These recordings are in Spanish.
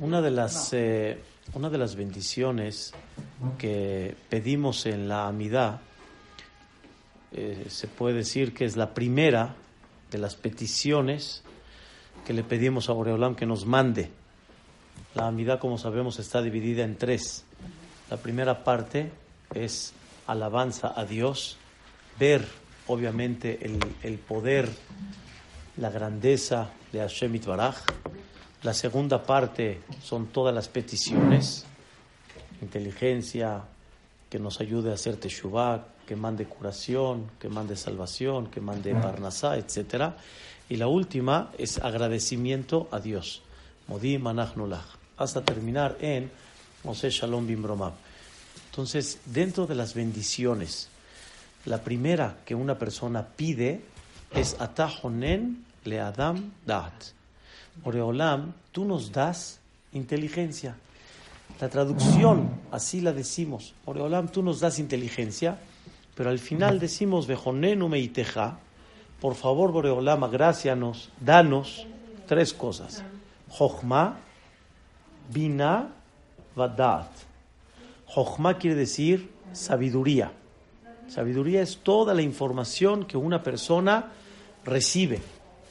Una de las, eh, una de las bendiciones que pedimos en la amidad, eh, se puede decir que es la primera de las peticiones que le pedimos a Boreolam que nos mande. La amidad, como sabemos, está dividida en tres. La primera parte es alabanza a Dios, ver obviamente el, el poder, la grandeza de Hashem Itbaraj. La segunda parte son todas las peticiones, inteligencia, que nos ayude a hacer teshuvah, que mande curación, que mande salvación, que mande parnasá, etc. Y la última es agradecimiento a Dios. Modi manach nolach. Hasta terminar en Moshe Shalom Bimbromab. Entonces, dentro de las bendiciones, la primera que una persona pide es Atahonen le Adam Dat. Oreolam, tú nos das inteligencia. La traducción, así la decimos. Oreolam, tú nos das inteligencia, pero al final decimos Bejonenu meiteja. Por favor, Boreolam, agracianos, danos tres cosas. Jochma, Bina, Vadat. Jochma quiere decir sabiduría. Sabiduría es toda la información que una persona recibe,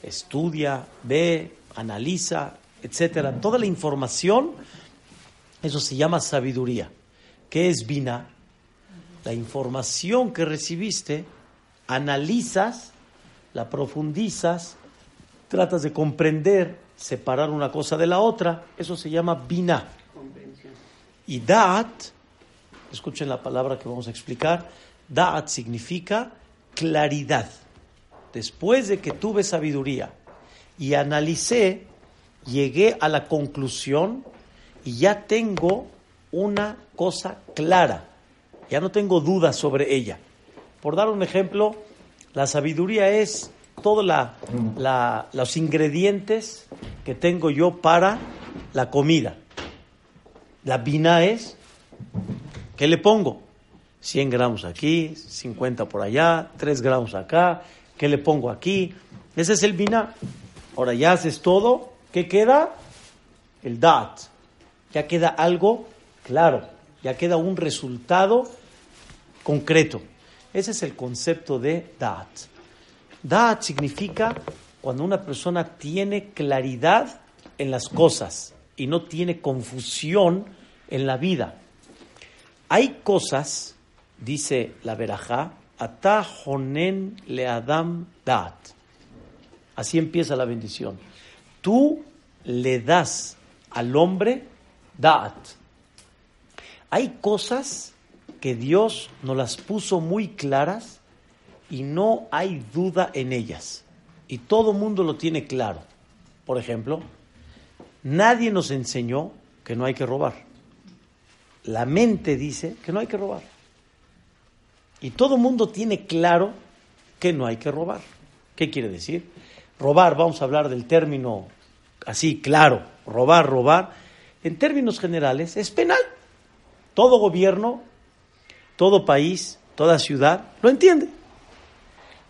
estudia, ve, analiza, etcétera. Toda la información, eso se llama sabiduría. ¿Qué es Bina? La información que recibiste, analizas, la profundizas, tratas de comprender, separar una cosa de la otra, eso se llama Bina. Y Da'at, escuchen la palabra que vamos a explicar, Da'at significa claridad. Después de que tuve sabiduría y analicé, llegué a la conclusión y ya tengo una cosa clara, ya no tengo dudas sobre ella. Por dar un ejemplo, la sabiduría es todos la, los ingredientes que tengo yo para la comida. La vina es, ¿qué le pongo? 100 gramos aquí, 50 por allá, 3 gramos acá, ¿qué le pongo aquí? Ese es el vina. Ahora ya haces todo, ¿qué queda? El dat. Ya queda algo claro, ya queda un resultado concreto. Ese es el concepto de dat. Dat significa cuando una persona tiene claridad en las cosas y no tiene confusión en la vida. Hay cosas, dice la verajá, atajonen le adam dat. Así empieza la bendición. Tú le das al hombre dat. Hay cosas que Dios nos las puso muy claras y no hay duda en ellas. Y todo mundo lo tiene claro. Por ejemplo, nadie nos enseñó que no hay que robar. La mente dice que no hay que robar. Y todo mundo tiene claro que no hay que robar. ¿Qué quiere decir? Robar, vamos a hablar del término así, claro, robar, robar. En términos generales, es penal. Todo gobierno, todo país, toda ciudad lo entiende.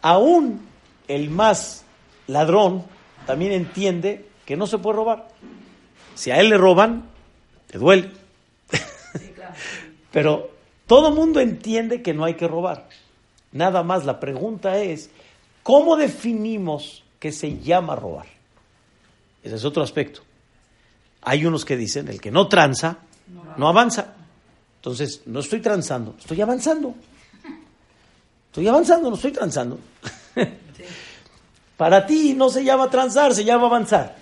Aún el más ladrón también entiende que no se puede robar. Si a él le roban, te duele. Pero todo mundo entiende que no hay que robar. Nada más la pregunta es, ¿cómo definimos que se llama robar? Ese es otro aspecto. Hay unos que dicen, el que no tranza, no avanza. Entonces, no estoy transando, estoy avanzando. Estoy avanzando, no estoy transando. Para ti no se llama transar, se llama avanzar.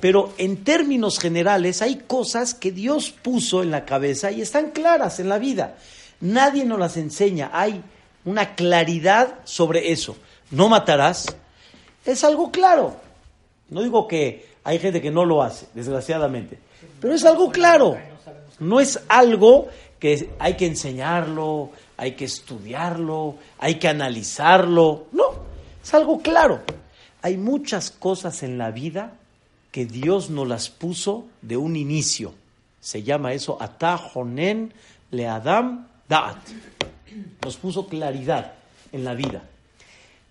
Pero en términos generales hay cosas que Dios puso en la cabeza y están claras en la vida. Nadie nos las enseña. Hay una claridad sobre eso. No matarás. Es algo claro. No digo que Hay gente que no lo hace, desgraciadamente. Pero es algo claro. No es algo que hay que enseñarlo, hay que estudiarlo, hay que analizarlo. No, es algo claro. Hay muchas cosas en la vida que Dios nos las puso de un inicio. Se llama eso Atajonen le Adam Daat. Nos puso claridad en la vida.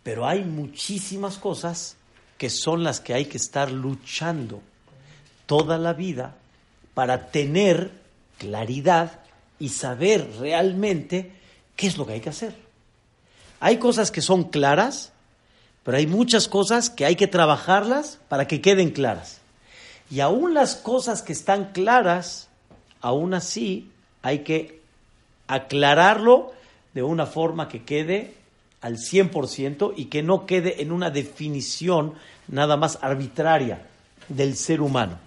Pero hay muchísimas cosas que son las que hay que estar luchando toda la vida para tener claridad y saber realmente qué es lo que hay que hacer. Hay cosas que son claras, pero hay muchas cosas que hay que trabajarlas para que queden claras. Y aún las cosas que están claras, aún así hay que aclararlo de una forma que quede al 100% y que no quede en una definición nada más arbitraria del ser humano.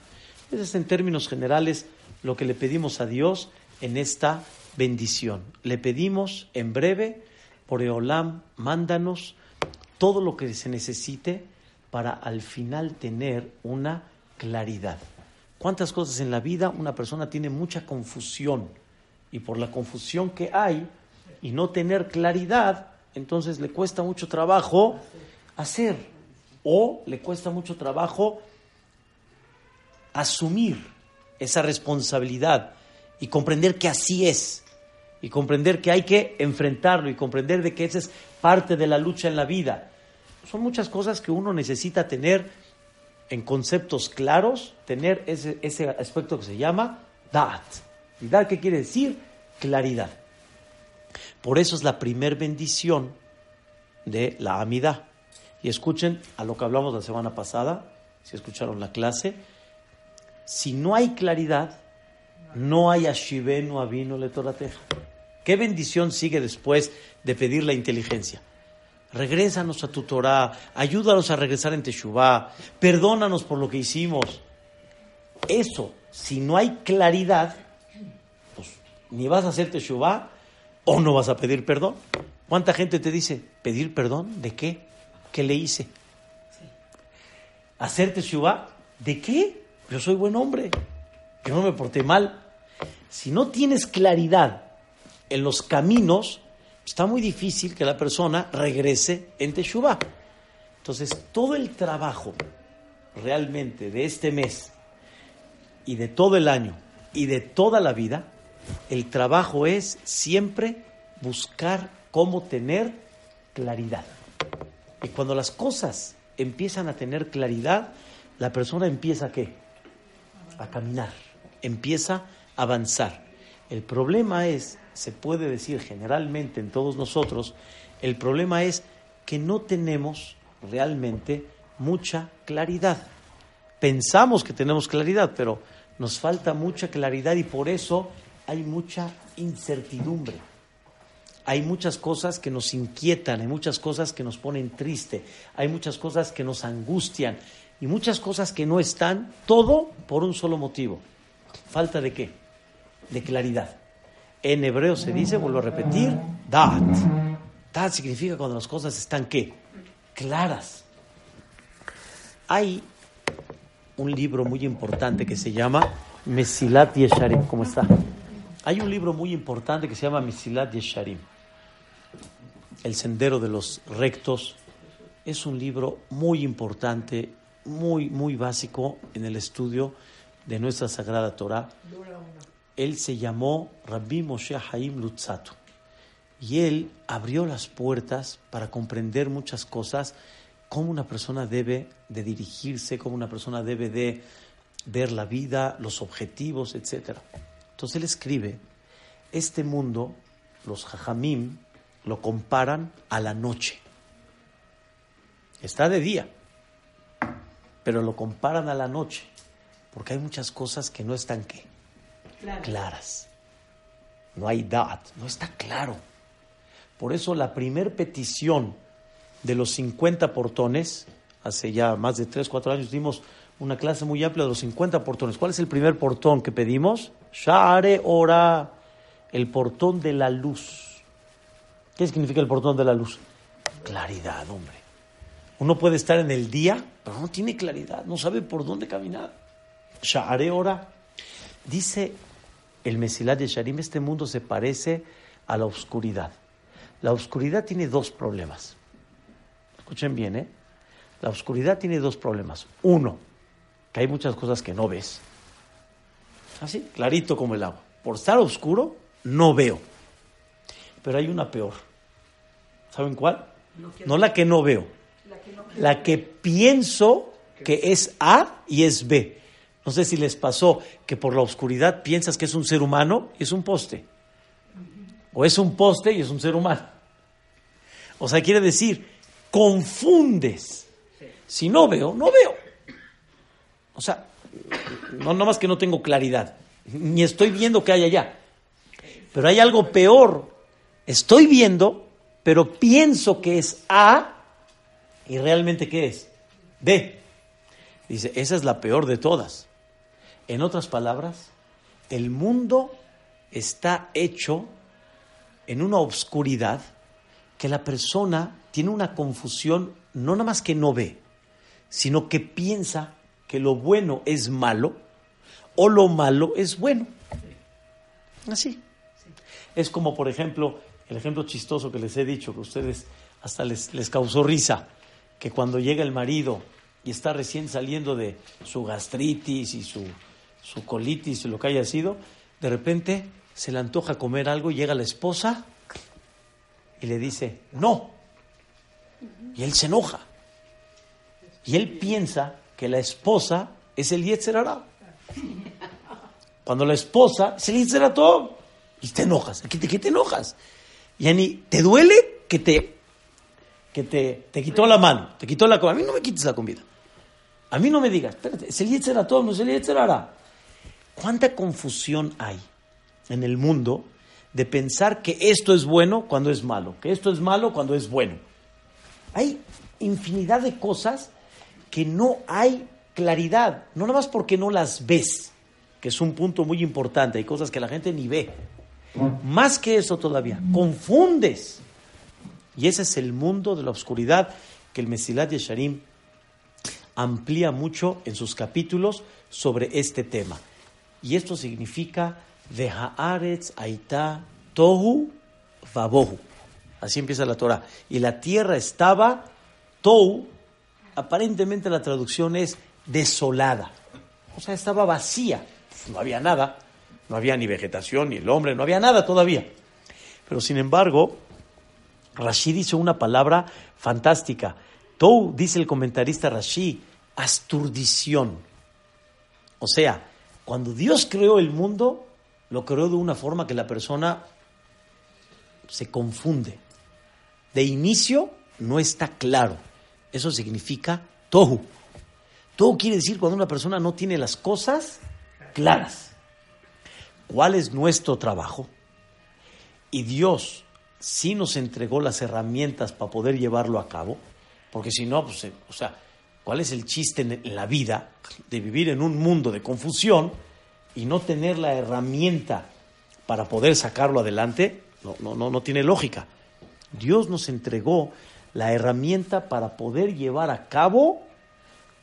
Ese es en términos generales lo que le pedimos a Dios en esta bendición. Le pedimos en breve, por Eolam, mándanos todo lo que se necesite para al final tener una claridad. ¿Cuántas cosas en la vida una persona tiene mucha confusión? Y por la confusión que hay y no tener claridad, entonces le cuesta mucho trabajo hacer o le cuesta mucho trabajo asumir esa responsabilidad y comprender que así es y comprender que hay que enfrentarlo y comprender de que esa es parte de la lucha en la vida. Son muchas cosas que uno necesita tener en conceptos claros, tener ese, ese aspecto que se llama dat. ¿Y dat qué quiere decir? Claridad. Por eso es la primer bendición de la amidad. Y escuchen a lo que hablamos la semana pasada, si escucharon la clase, si no hay claridad, no hay ashivenu avino le torateja. ¿Qué bendición sigue después de pedir la inteligencia? Regrésanos a tu Torah, ayúdanos a regresar en Teshuvah, perdónanos por lo que hicimos. Eso, si no hay claridad, pues ni vas a hacer Teshuvah o no vas a pedir perdón. ¿Cuánta gente te dice, pedir perdón? ¿De qué? ¿Qué le hice? ¿Hacer Teshuvah? ¿De qué? Yo soy buen hombre, que no me porté mal. Si no tienes claridad en los caminos, está muy difícil que la persona regrese en Teshuvah. Entonces, todo el trabajo realmente de este mes y de todo el año y de toda la vida, el trabajo es siempre buscar cómo tener claridad. Y cuando las cosas empiezan a tener claridad, la persona empieza a qué? a caminar, empieza a avanzar. El problema es, se puede decir generalmente en todos nosotros, el problema es que no tenemos realmente mucha claridad. Pensamos que tenemos claridad, pero nos falta mucha claridad y por eso hay mucha incertidumbre. Hay muchas cosas que nos inquietan, hay muchas cosas que nos ponen triste, hay muchas cosas que nos angustian y muchas cosas que no están, todo por un solo motivo. ¿Falta de qué? De claridad. En hebreo se dice, vuelvo a repetir, dat. Dat significa cuando las cosas están qué? Claras. Hay un libro muy importante que se llama Mesilat Yesharim. ¿Cómo está? Hay un libro muy importante que se llama Mesilat Yesharim. El sendero de los rectos. Es un libro muy importante muy, muy básico en el estudio de nuestra Sagrada Torah. Él se llamó Rabbi Moshe Haim Lutzato. Y él abrió las puertas para comprender muchas cosas, cómo una persona debe de dirigirse, cómo una persona debe de ver la vida, los objetivos, etc. Entonces él escribe, este mundo, los jajamim, lo comparan a la noche. Está de día, pero lo comparan a la noche, porque hay muchas cosas que no están ¿qué? claras. No hay dat, no está claro. Por eso la primer petición de los 50 portones, hace ya más de 3, 4 años dimos una clase muy amplia de los 50 portones. ¿Cuál es el primer portón que pedimos? Share ora, el portón de la luz. ¿Qué significa el portón de la luz? Claridad, hombre. Uno puede estar en el día, pero no tiene claridad, no sabe por dónde caminar. Sha'are ora. Dice el Mesilat de Sharim, este mundo se parece a la oscuridad. La oscuridad tiene dos problemas. Escuchen bien, ¿eh? La oscuridad tiene dos problemas. Uno, que hay muchas cosas que no ves. Así, clarito como el agua. Por estar oscuro, no veo. Pero hay una peor. ¿Saben cuál? No la que no veo. La que pienso que es A y es B. No sé si les pasó que por la oscuridad piensas que es un ser humano y es un poste. O es un poste y es un ser humano. O sea, quiere decir, confundes. Si no veo, no veo. O sea, no, no más que no tengo claridad. Ni estoy viendo que hay allá. Pero hay algo peor. Estoy viendo, pero pienso que es A y realmente ¿qué es? B. Dice, esa es la peor de todas. En otras palabras, el mundo está hecho en una obscuridad que la persona tiene una confusión, no nada más que no ve, sino que piensa que lo bueno es malo o lo malo es bueno. Así. Es como, por ejemplo, el ejemplo chistoso que les he dicho, que ustedes hasta les, les causó risa, que cuando llega el marido y está recién saliendo de su gastritis y su, su colitis y lo que haya sido, de repente se le antoja comer algo llega la esposa y le dice, no. Y él se enoja. Y él piensa que la esposa es el Yetzer Cuando la esposa es el Yetzer y te enojas. ¿Qué te, qué te enojas? Yani, ¿te duele que te que te, te quitó la mano, te quitó la comida? A mí no me quites la comida. A mí no me digas, espérate, es el Yetzer no es el Yetzer ¿Cuánta confusión hay en el mundo de pensar que esto es bueno cuando es malo, que esto es malo cuando es bueno? Hay infinidad de cosas que no hay claridad, no nada más porque no las ves, que es un punto muy importante, hay cosas que la gente ni ve. Más que eso todavía, confundes. Y ese es el mundo de la oscuridad que el Mesilat Yesharim amplía mucho en sus capítulos sobre este tema. Y esto significa Haaretz Aita Tohu Vabohu. Así empieza la Torah. Y la tierra estaba Tohu, aparentemente la traducción es desolada. O sea, estaba vacía. No había nada. No había ni vegetación, ni el hombre, no había nada todavía. Pero sin embargo, Rashid dice una palabra fantástica. Tou, dice el comentarista Rashid, asturdición. O sea, cuando Dios creó el mundo, lo creó de una forma que la persona se confunde. De inicio no está claro. Eso significa tohu. Tohu quiere decir cuando una persona no tiene las cosas claras. ¿Cuál es nuestro trabajo? Y Dios sí nos entregó las herramientas para poder llevarlo a cabo, porque si no, pues, o sea, ¿Cuál es el chiste en la vida de vivir en un mundo de confusión y no tener la herramienta para poder sacarlo adelante? No, no, no, no tiene lógica. Dios nos entregó la herramienta para poder llevar a cabo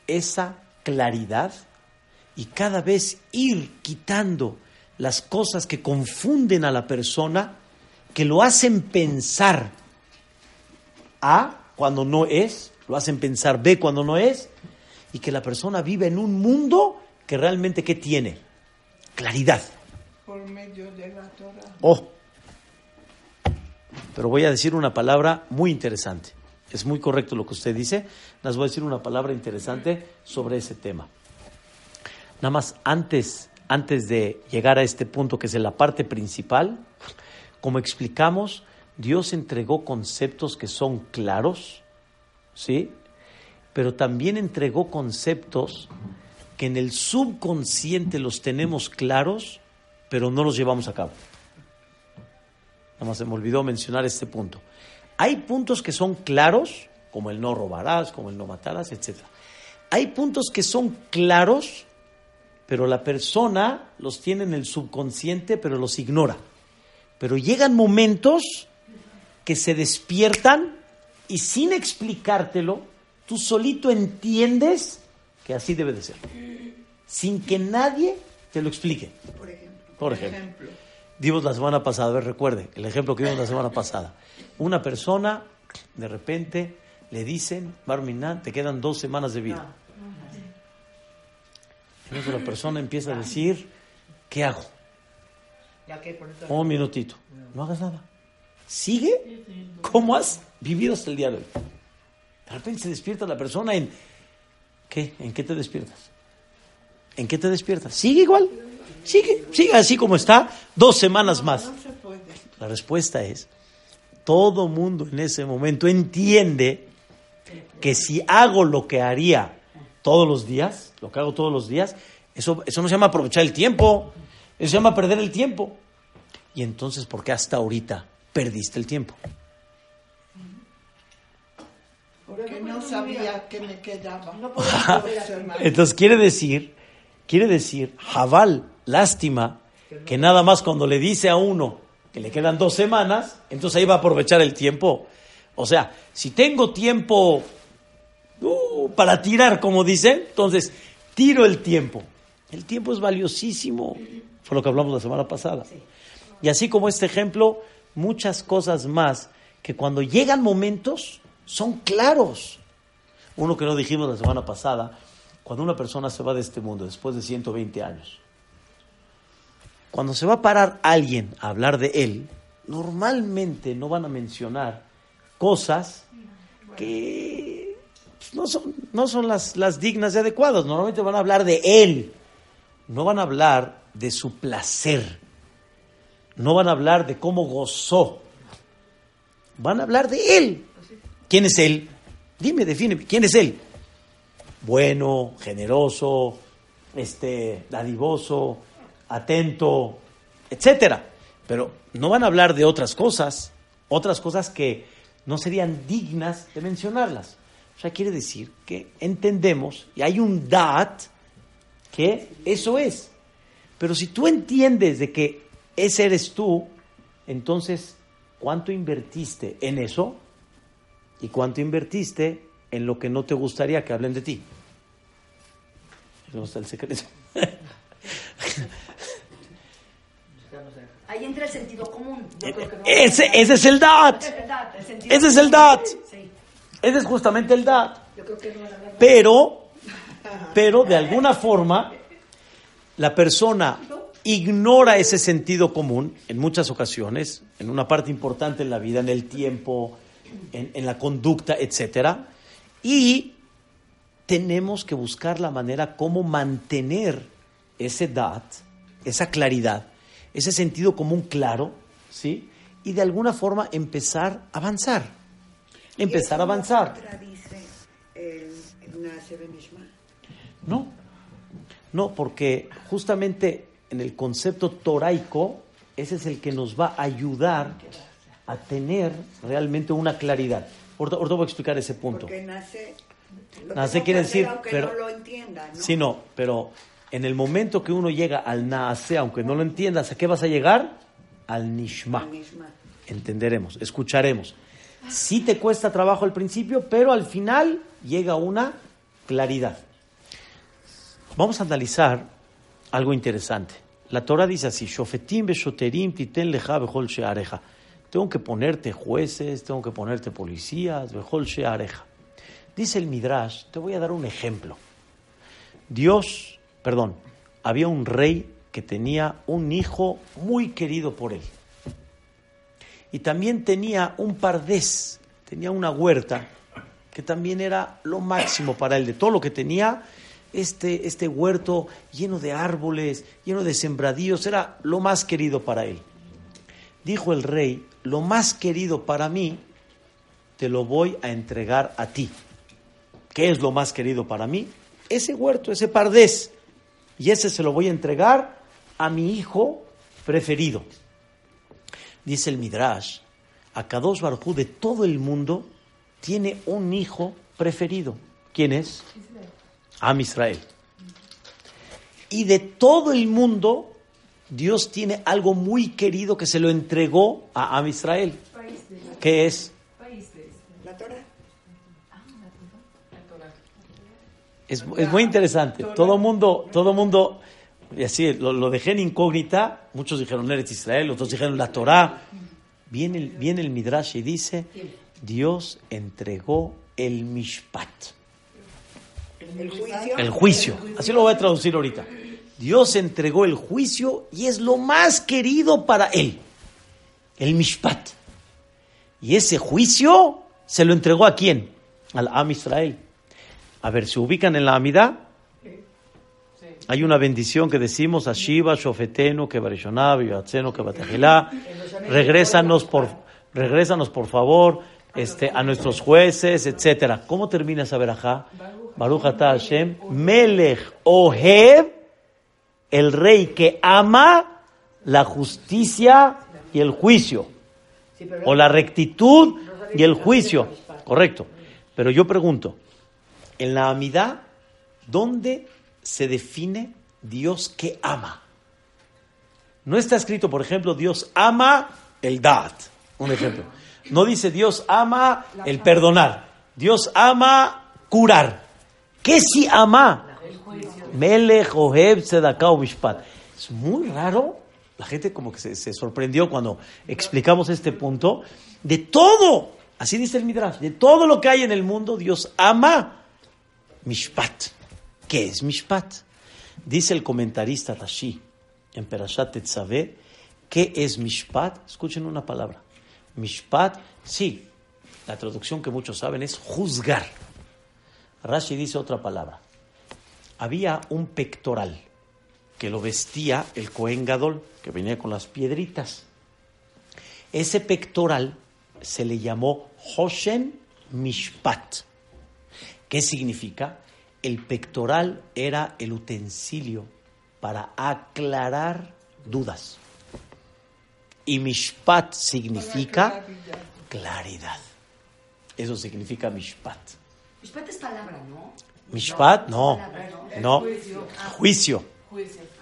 esa claridad y cada vez ir quitando las cosas que confunden a la persona, que lo hacen pensar A cuando no es, lo hacen pensar B cuando no es, y que la persona vive en un mundo que realmente ¿qué tiene? Claridad. Por medio de la Torah. Oh, pero voy a decir una palabra muy interesante. Es muy correcto lo que usted dice. Les voy a decir una palabra interesante sobre ese tema. Nada más antes, antes de llegar a este punto que es la parte principal, como explicamos, Dios entregó conceptos que son claros, ¿sí? Pero también entregó conceptos que en el subconsciente los tenemos claros, pero no los llevamos a cabo. Nada más se me olvidó mencionar este punto. Hay puntos que son claros, como el no robarás, como el no matarás, etc. Hay puntos que son claros, pero la persona los tiene en el subconsciente, pero los ignora. Pero llegan momentos que se despiertan y sin explicártelo, Tú solito entiendes que así debe de ser. Sin que nadie te lo explique. Por ejemplo. Por ejemplo. Dimos la semana pasada, a ver, recuerde, el ejemplo que dimos la semana pasada. Una persona, de repente, le dicen, Barminan, te quedan dos semanas de vida. Entonces la persona empieza a decir, ¿qué hago? Un minutito. No hagas nada. Sigue como has vivido hasta el día de hoy. De repente se despierta la persona en... ¿Qué? ¿En qué te despiertas? ¿En qué te despiertas? Sigue igual. Sigue, sigue así como está. Dos semanas más. No se puede. La respuesta es, todo mundo en ese momento entiende que si hago lo que haría todos los días, lo que hago todos los días, eso, eso no se llama aprovechar el tiempo, eso se llama perder el tiempo. Y entonces, ¿por qué hasta ahorita perdiste el tiempo? Porque no sabía que me quedaba. Semanas. Entonces quiere decir, quiere decir, Jabal, lástima, que nada más cuando le dice a uno que le quedan dos semanas, entonces ahí va a aprovechar el tiempo. O sea, si tengo tiempo uh, para tirar, como dicen, entonces tiro el tiempo. El tiempo es valiosísimo, fue lo que hablamos la semana pasada. Y así como este ejemplo, muchas cosas más que cuando llegan momentos son claros. Uno que no dijimos la semana pasada, cuando una persona se va de este mundo después de 120 años, cuando se va a parar alguien a hablar de él, normalmente no van a mencionar cosas que pues, no son, no son las, las dignas y adecuadas. Normalmente van a hablar de él, no van a hablar de su placer, no van a hablar de cómo gozó, van a hablar de él. ¿Quién es él? Dime, defíneme, ¿quién es él? Bueno, generoso, este, dadivoso, atento, etcétera. Pero no van a hablar de otras cosas, otras cosas que no serían dignas de mencionarlas. O sea, quiere decir que entendemos y hay un dat que eso es. Pero si tú entiendes de que ese eres tú, entonces, ¿cuánto invertiste en eso? ¿Y cuánto invertiste en lo que no te gustaría que hablen de ti? ¿Dónde está el secreto? Ahí entra el sentido común. Yo creo que no- Ese, ese es el dat. Ese es el dat. Sí, Ese es justamente el dat. yo creo que no. Pero, pero de alguna forma, la persona ignora ese sentido común en muchas ocasiones, en una parte importante en la vida, en el tiempo, en, en la conducta, etcétera, y tenemos que buscar la manera cómo mantener ese dat, esa claridad, ese sentido común claro, ¿sí? Y de alguna forma empezar a avanzar, empezar a avanzar. Contradice el. No, no, porque justamente en el concepto toraico, ese es el que nos va a ayudar a tener realmente una claridad. Ahorita, voy a explicar ese punto. Porque nace. lo Nace tengo quiere decir, pero- no lo entienda, ¿no? Sí, no, pero en el momento que uno llega al naase, aunque no lo entiendas, ¿a qué vas a llegar? Al nishma. Entenderemos, escucharemos. Sí te cuesta trabajo al principio, pero al final llega una claridad. Vamos a analizar algo interesante. La Torah dice así, "Shofetim beshoterim titen leja bechol she'areja". Tengo que ponerte jueces, tengo que ponerte policías, bechol she'areja. Dice el Midrash, te voy a dar un ejemplo. Dios, perdón, había un rey que tenía un hijo muy querido por él. Y también tenía un pardés, tenía una huerta, que también era lo máximo para él. De todo lo que tenía, este, este huerto lleno de árboles, lleno de sembradíos, era lo más querido para él. Dijo el rey, lo más querido para mí, te lo voy a entregar a ti. ¿Qué es lo más querido para mí? Ese huerto, ese pardés. Y ese se lo voy a entregar a mi hijo preferido. Dice el Midrash, a Kadosh Barjú de todo el mundo tiene un hijo preferido. ¿Quién es? Am Israel. Y de todo el mundo, Dios tiene algo muy querido que se lo entregó a Am Israel. ¿Qué es? Es, es muy interesante. Todo mundo, todo mundo, y así lo, lo dejé en incógnita. Muchos dijeron Eretz Israel, otros dijeron la Torah. Viene el, viene el Midrash y dice, Dios entregó el Mishpat, El juicio. el juicio. Así lo voy a traducir ahorita. Dios entregó el juicio y es lo más querido para él, el Mishpat. Y ese juicio se lo entregó a quién? Al Am Israel. A ver, ¿se ubican en la Amidad? Hay una bendición que decimos, Ashiva, Shofetenu, que Barishonab, Yoatzenu, que Batejilá. Regrésanos por, regrésanos por favor este, a nuestros jueces, etcétera. ¿Cómo termina esa verajá? Baruch atah Hashem, Melech Oheb, el rey que ama la justicia y el juicio, o la rectitud y el juicio. Correcto. Pero yo pregunto, en la amidad, ¿dónde se define Dios que ama? No está escrito, por ejemplo, Dios ama el dat. Un ejemplo. No dice Dios ama el perdonar. Dios ama curar. ¿Qué si ama? Melech, Oheb, Tzedakah o Mishpat. Es muy raro. La gente como que se, se sorprendió cuando explicamos este punto. De todo, así dice el Midrash, de todo lo que hay en el mundo, Dios ama Mishpat. ¿Qué es Mishpat? Dice el comentarista Rashi en Perashat Tetzaveh, ¿qué es Mishpat? Escuchen una palabra. Mishpat, sí, la traducción que muchos saben es juzgar. Rashi dice otra palabra. Había un pectoral que lo vestía el Cohen Gadol, que venía con las piedritas. Ese pectoral se le llamó Hoshen Mishpat. ¿Qué significa? El pectoral era el utensilio para aclarar dudas. Y Mishpat significa claridad. Eso significa Mishpat. Mishpat es palabra, ¿no? Mishpat, no, Palabra, no, juicio,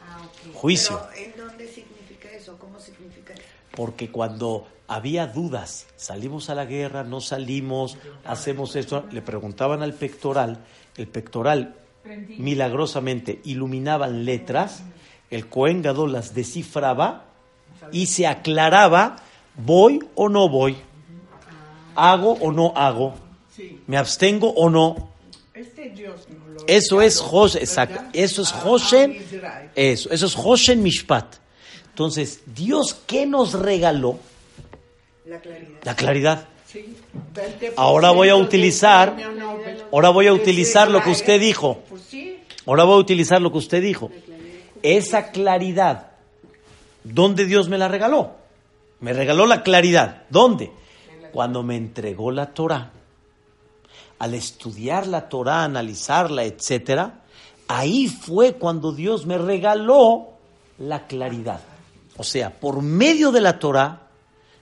Ah, ok. juicio. Pero, ¿en dónde significa eso? ¿Cómo significa eso? Porque cuando había dudas, salimos a la guerra, no salimos, hacemos esto, le preguntaban al pectoral, el pectoral milagrosamente iluminaban letras, el Cohen Gadol las descifraba y se aclaraba, voy o no voy, hago o no hago, me abstengo o no. Este Eso es exacto, ¿verdad? eso es Israel. eso, eso es Hoshen Mishpat. Entonces, Dios, ¿qué nos regaló? La claridad. La claridad. Sí. 20% Ahora voy a utilizar- Nobel. Ahora voy a utilizar lo que usted dijo. Pues. Ahora voy a utilizar lo que usted dijo. Esa claridad, ¿dónde Dios me la regaló? Me regaló la claridad. ¿Dónde? Cuando me entregó la Torah. Al estudiar la Torah, analizarla, etcétera, ahí fue cuando Dios me regaló la claridad. O sea, por medio de la Torah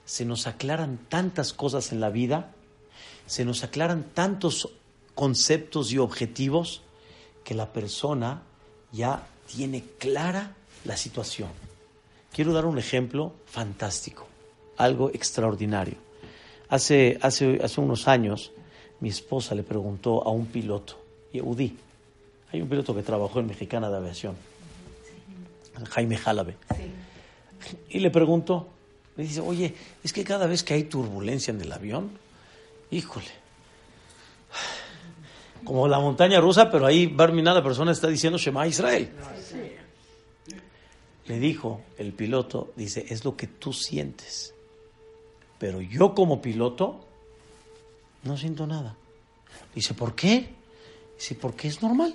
se nos aclaran tantas cosas en la vida, se nos aclaran tantos conceptos y objetivos que la persona ya tiene clara la situación. Quiero dar un ejemplo fantástico, algo extraordinario. Hace, hace, hace unos años mi esposa le preguntó a un piloto, Yehudí, hay un piloto que trabajó en Mexicana de Aviación, Jaime Jalabe, y le preguntó, le dice, oye, es que cada vez que hay turbulencia en el avión, híjole, como la montaña rusa, pero ahí Barminan la persona está diciendo Shema Israel. Le dijo el piloto, dice, es lo que tú sientes. Pero yo como piloto no siento nada. Dice, ¿por qué? Dice, porque es normal.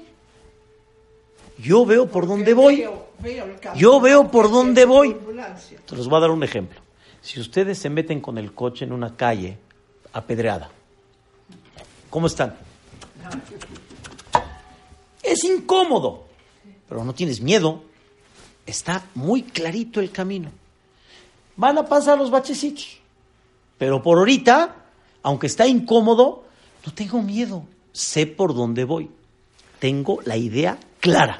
Yo veo por dónde voy. Yo veo por dónde voy. Te los voy a dar un ejemplo. Si ustedes se meten con el coche en una calle apedreada, ¿cómo están? Es incómodo, pero no tienes miedo. Está muy clarito el camino. Van a pasar los bachecitos, pero por ahorita, aunque está incómodo, no tengo miedo. Sé por dónde voy. Tengo la idea clara.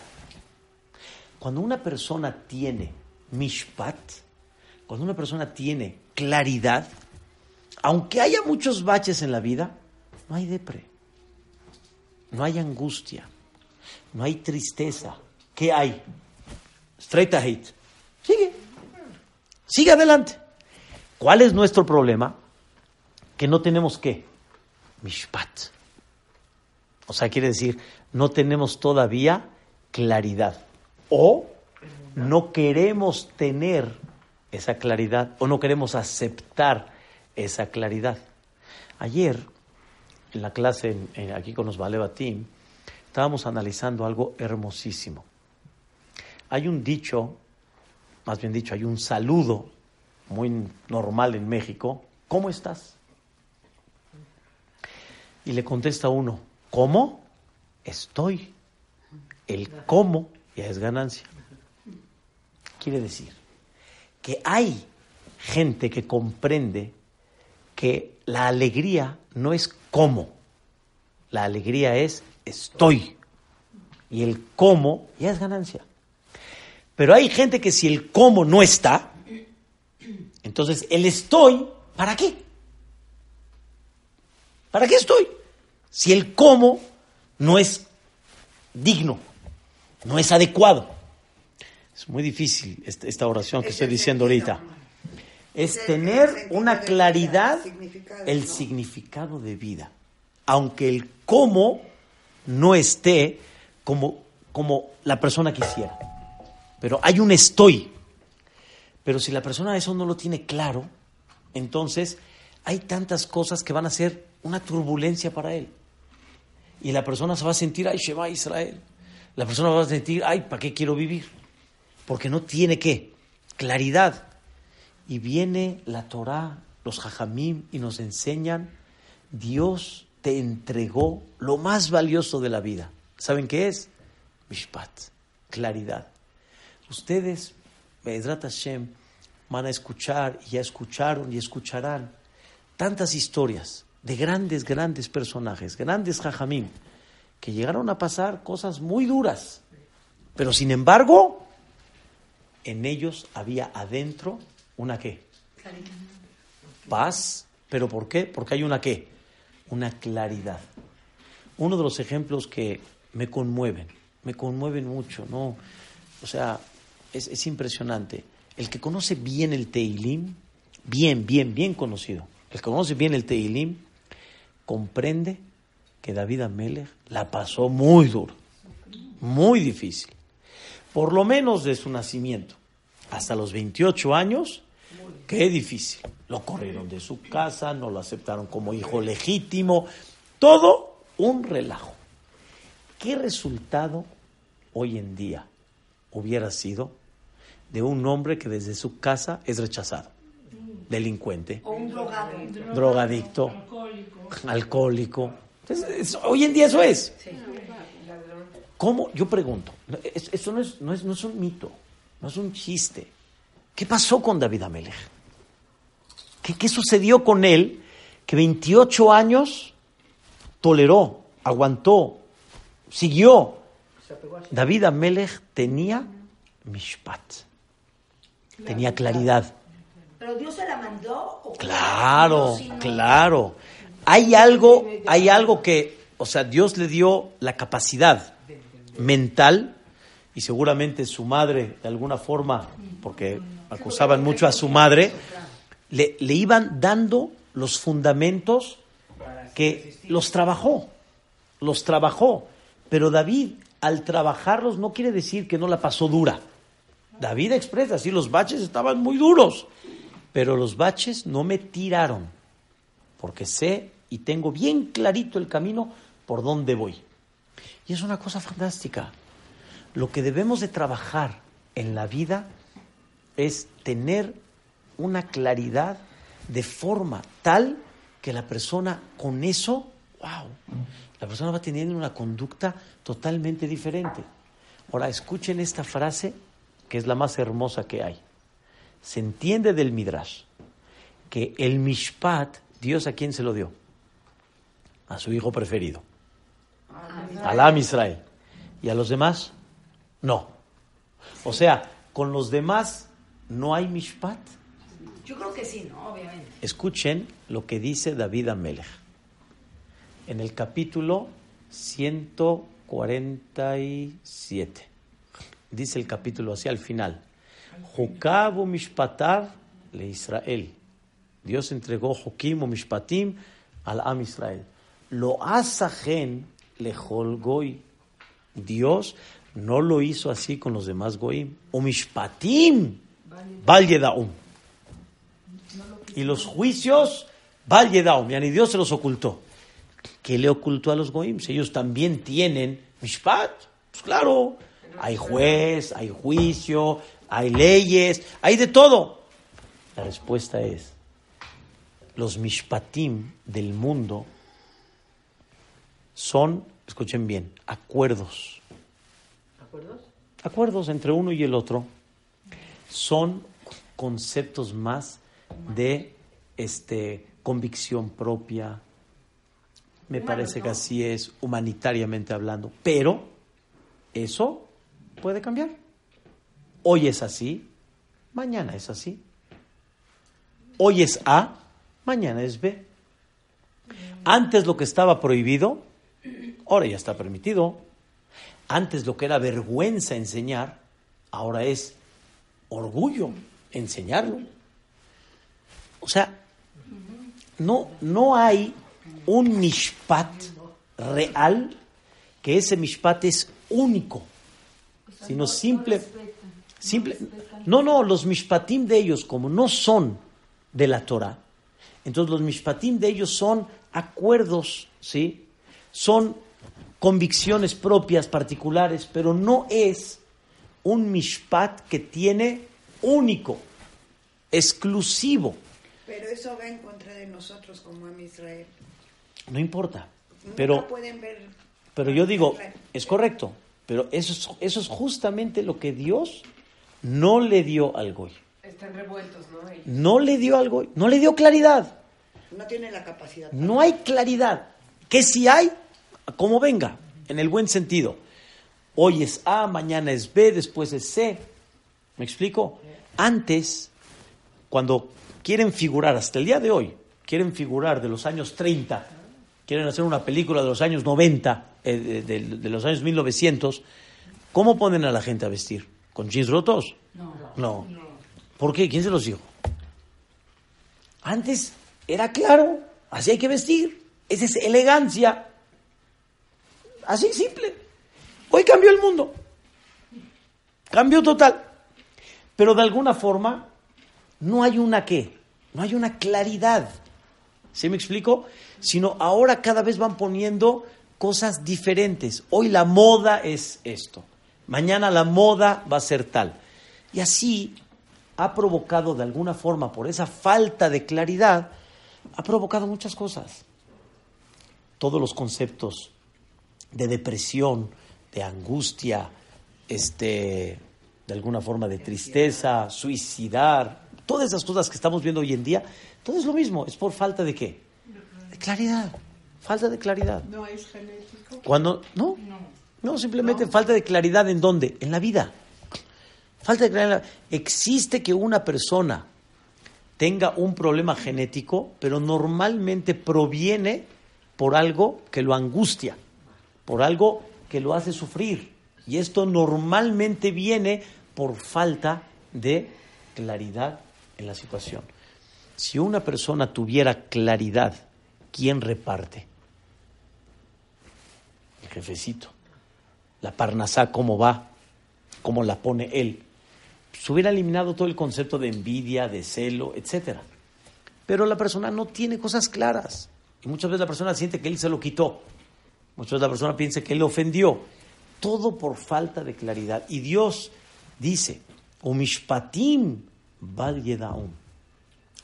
Cuando una persona tiene mishpat, cuando una persona tiene claridad, aunque haya muchos baches en la vida, no hay depre, no hay angustia. no hay tristeza. ¿Qué hay? Straight ahead. Sigue. Sigue adelante. ¿Cuál es nuestro problema? Que no tenemos qué? Mishpat. O sea, quiere decir, no tenemos todavía claridad. O no queremos tener esa claridad o no queremos aceptar esa claridad. Ayer, en la clase aquí con los Team, estábamos analizando algo hermosísimo. Hay un dicho, más bien dicho, hay un saludo muy normal en México. ¿Cómo estás? Y le contesta uno, ¿cómo? Estoy. El cómo ya es ganancia. Quiere decir que hay gente que comprende que la alegría no es cómo, la alegría es estoy. Y el cómo ya es ganancia. Pero hay gente que si el cómo no está, entonces el estoy, ¿para qué? ¿Para qué estoy? Si el cómo no es digno, no es adecuado. Es muy difícil esta oración que estoy diciendo ahorita. Es tener una claridad, el significado de vida. Aunque el cómo no esté como, como la persona quisiera. Pero hay un estoy. Pero si la persona eso no lo tiene claro, entonces hay tantas cosas que van a ser una turbulencia para él. Y la persona se va a sentir, ay, Shema Israel. La persona va a sentir, ay, ¿para qué quiero vivir? Porque no tiene qué? Claridad. Y viene la Torah, los Jajamim, y nos enseñan, Dios te entregó lo más valioso de la vida. ¿Saben qué es? Mishpat, claridad. Ustedes, Be'ezrat Hashem, van a escuchar, y ya escucharon y escucharán tantas historias de grandes, grandes personajes, grandes Jajamim, que llegaron a pasar cosas muy duras. Pero sin embargo, en ellos había adentro una qué? Paz. ¿Pero por qué? Porque hay una qué? Una claridad. Uno de los ejemplos que me conmueven, me conmueven mucho, ¿no? O sea, es, es impresionante. El que conoce bien el Teilim, bien, bien, bien conocido, el que conoce bien el Teilim, comprende que David Amelech la pasó muy duro, muy difícil. Por lo menos de su nacimiento hasta los 28 años, qué difícil. Lo corrieron de su casa, no lo aceptaron como hijo legítimo, todo un relajo. ¿Qué resultado hoy en día hubiera sido de un hombre que desde su casa es rechazado? Delincuente, O un drogado. drogadicto, alcohólico. Entonces, es- hoy en día eso es. ¿Cómo? Yo pregunto, es- esto no es, no, es, no es un mito, no es un chiste. ¿Qué pasó con David Amelech? ¿Qué, qué sucedió con él que 28 años toleró, aguantó, siguió? David Amelech tenía mishpat, tenía claridad. ¿Pero Dios se la mandó? ¿o Claro, claro. Hay algo, hay algo que, o sea, Dios le dio la capacidad mental y seguramente su madre, de alguna forma, porque acusaban mucho a su madre, le, le iban dando los fundamentos que los trabajó, los trabajó. Pero David, al trabajarlos, no quiere decir que no la pasó dura. David expresa, sí, los baches estaban muy duros, pero los baches no me tiraron, porque sé y tengo bien clarito el camino por donde voy. Y es una cosa fantástica. Lo que debemos de trabajar en la vida es tener una claridad de forma tal que la persona con eso, wow, la persona va teniendo una conducta totalmente diferente. Ahora, escuchen esta frase que es la más hermosa que hay. Se entiende del Midrash que el Mishpat, Dios a quién se lo dio? A su hijo preferido. Al Am Israel. ¿Y a los demás? No. O sea, con los demás no hay Mishpat. Yo creo que sí, ¿no? Obviamente. Escuchen lo que dice David Amelech. En el capítulo 47. Dice el capítulo hacia el final. Jukabu mishpatar le Israel. Dios entregó Jokim o Mishpatim al Am Israel. Lo asajen le goy. Dios no lo hizo así con los demás goim. O Mishpatim Val Y los juicios Val Yedaum. Y Dios se los ocultó. ¿Qué le ocultó a los goim? Si ellos también tienen Mishpat. Pues claro, hay juez, hay juicio, hay leyes, hay de todo. La respuesta es, los mishpatim del mundo son, escuchen bien, acuerdos. ¿Acuerdos? Acuerdos entre uno y el otro. Son conceptos más de este, convicción propia. Me parece que así es, humanitariamente hablando. Pero eso puede cambiar. Hoy es así, mañana es así. Hoy es A, mañana es B. Antes lo que estaba prohibido, ahora ya está permitido. Antes lo que era vergüenza enseñar, ahora es orgullo enseñarlo. O sea, no, no hay un mishpat real que ese mishpat es único, sino simple, simple. No, no, los mishpatim de ellos, como no son de la Torah. Entonces los mishpatim de ellos son acuerdos, ¿sí? Son convicciones propias, particulares, pero no es un mishpat que tiene único, exclusivo. Pero eso va en contra de nosotros como en Israel. No importa. pero, pero yo digo, es correcto, pero eso es, eso es justamente lo que Dios no le dio al Goy. Están revueltos, ¿no? No le dio algo, no le dio claridad. No tiene la capacidad. No hay claridad. Que si hay, como venga, en el buen sentido. Hoy es A, mañana es B, después es C. ¿Me explico? Antes, cuando quieren figurar, hasta el día de hoy, quieren figurar de los años 30, quieren hacer una película de los años 90, eh, de, de, los años 1900, ¿cómo ponen a la gente a vestir? ¿Con jeans rotos? No. No. ¿Por qué? ¿Quién se los dijo? Antes era claro, así hay que vestir. Esa es elegancia. Así simple. Hoy cambió el mundo. Cambió total. Pero de alguna forma no hay una qué, no hay una claridad. ¿Sí me explico? Sino ahora cada vez van poniendo cosas diferentes. Hoy la moda es esto. Mañana la moda va a ser tal. Y así ha provocado de alguna forma, por esa falta de claridad, ha provocado muchas cosas. Todos los conceptos de depresión, de angustia, este, de alguna forma de tristeza, suicidar, todas esas cosas que estamos viendo hoy en día, todo es lo mismo, es por falta de qué? De claridad, falta de claridad. ¿No es genético? Cuando, no, no, simplemente falta de claridad en dónde, en la vida. Falta de claridad. Existe que una persona tenga un problema genético, pero normalmente proviene por algo que lo angustia, por algo que lo hace sufrir. Y esto normalmente viene por falta de claridad en la situación. Si una persona tuviera claridad, ¿quién reparte? El jefecito. La parnasá, ¿cómo va? ¿Cómo la pone él? se hubiera eliminado todo el concepto de envidia, de celo, etc. Pero la persona no tiene cosas claras. Y muchas veces la persona siente que él se lo quitó. Muchas veces la persona piensa que él le ofendió. Todo por falta de claridad. Y Dios dice, Umishpatim bal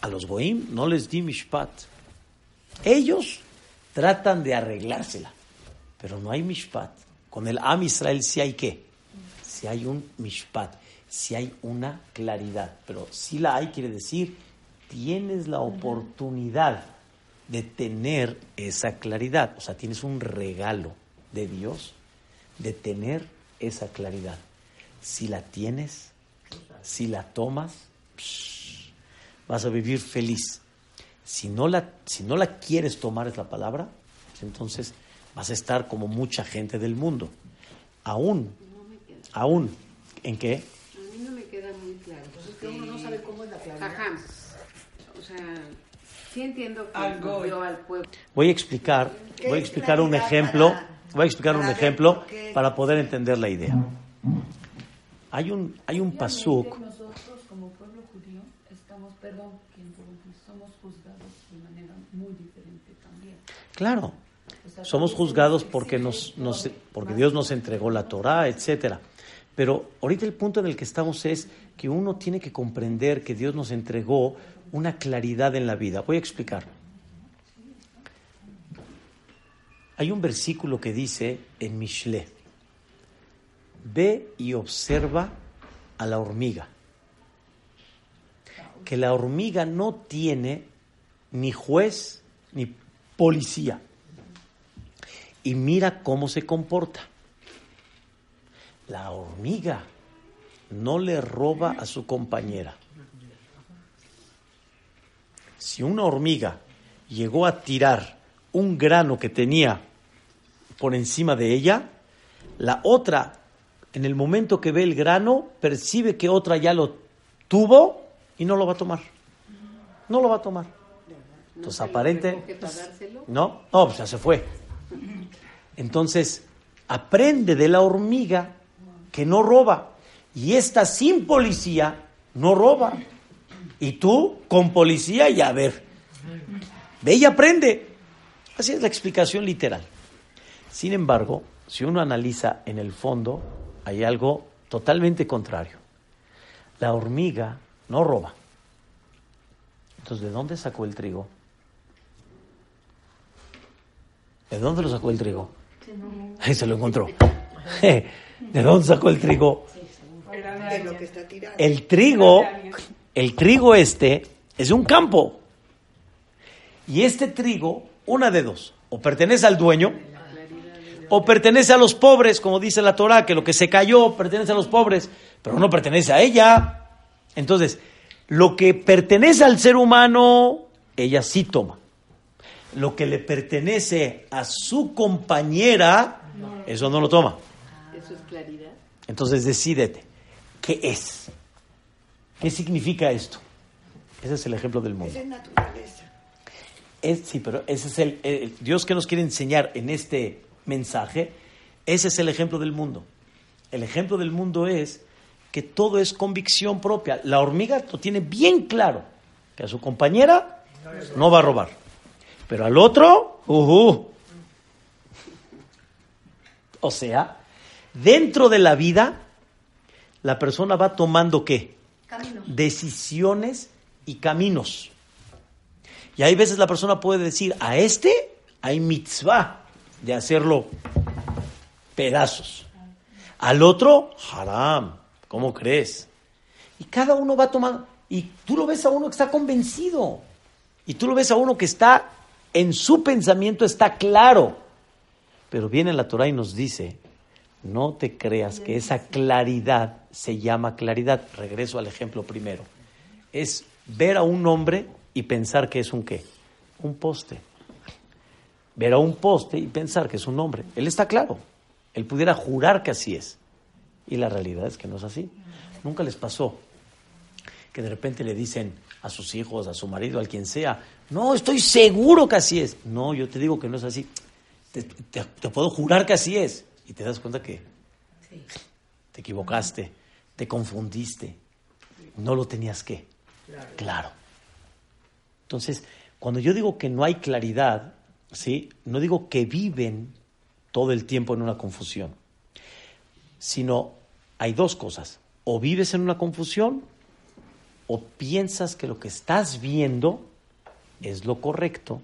A los goim no les di mishpat. Ellos tratan de arreglársela. Pero no hay mishpat. Con el Am Israel sí hay qué? Si hay un mishpat si hay una claridad. Pero si la hay, quiere decir, tienes la oportunidad de tener esa claridad. O sea, tienes un regalo de Dios de tener esa claridad. Si la tienes, si la tomas, vas a vivir feliz. Si no, la, si no la quieres tomar es la palabra, pues entonces vas a estar como mucha gente del mundo. Aún, aún, ¿en qué? A mí no me queda muy claro. Entonces que uno no sabe cómo es la claridad. Ajá. O sea, sí entiendo que Algo. movió al pueblo. Voy a explicar, ¿Qué voy a explicar un ejemplo, para- voy a explicar un ejemplo por qué? para poder entender la idea. Hay un, hay un pasuk, Nosotros como pueblo judío estamos, perdón, que somos juzgados de manera muy diferente también. claro, O sea, somos juzgados porque nos, nos- porque Dios nos entregó la Torah, etcétera. Pero ahorita el punto en el que estamos es que uno tiene que comprender que Dios nos entregó una claridad en la vida. Voy a explicar. Hay un versículo que dice en Mishle, ve y observa a la hormiga, que la hormiga no tiene ni juez ni policía, y mira cómo se comporta. La hormiga no le roba a su compañera. Si una hormiga llegó a tirar un grano que tenía por encima de ella, la otra, en el momento que ve el grano, percibe que otra ya lo tuvo y no lo va a tomar. No lo va a tomar. Entonces, lo aparente. No, no, pues ya se fue. Entonces, aprende de la hormiga que no roba. Y esta sin policía no roba. Y tú con policía y a ver. Ve y aprende. Así es la explicación literal. Sin embargo, si uno analiza en el fondo, hay algo totalmente contrario. La hormiga no roba. Entonces, ¿de dónde sacó el trigo? ¿De dónde lo sacó el trigo? Ahí se lo encontró. ¿De dónde sacó el trigo? de lo que está tirando. El trigo, el trigo este es un campo. Y este trigo, una de dos, o pertenece al dueño, o pertenece a los pobres, como dice la Torah, que lo que se cayó pertenece a los pobres, pero no pertenece a ella. Entonces, lo que pertenece al ser humano, ella sí toma. Lo que le pertenece a su compañera, eso no lo toma. Eso es claridad. Entonces decídete, ¿qué es? ¿Qué significa esto? Ese es el ejemplo del mundo. Es naturaleza. Es, sí, pero ese es el, el- Dios que nos quiere enseñar en este mensaje, ese es el ejemplo del mundo. El ejemplo del mundo es que todo es convicción propia. La hormiga lo tiene bien claro, que a su compañera no va a robar. Pero al otro, ujú. O sea, dentro de la vida, la persona va tomando qué? Decisiones y caminos. Y hay veces la persona puede decir, a este hay mitzvah de hacerlo pedazos. Al otro, haram. ¿Cómo crees? Y cada uno va tomando. Y tú lo ves a uno que está convencido. Y tú lo ves a uno que está en su pensamiento, está claro. Pero viene la Torah y nos dice, no te creas que esa claridad se llama claridad. Regreso al ejemplo primero. Es ver a un hombre y pensar que es un qué? Un poste. Ver a un poste y pensar que es un hombre. Él está claro. Él pudiera jurar que así es. Y la realidad es que no es así. Nunca les pasó que de repente le dicen a sus hijos, a su marido, a quien sea, no, estoy seguro que así es. No, yo te digo que no es así. Te, te- te puedo jurar que así es. Y te das cuenta que te equivocaste, te confundiste, no lo tenías que. Claro. Entonces, cuando yo digo que no hay claridad, ¿sí? no digo que viven todo el tiempo en una confusión, sino hay dos cosas. O vives en una confusión o piensas que lo que estás viendo es lo correcto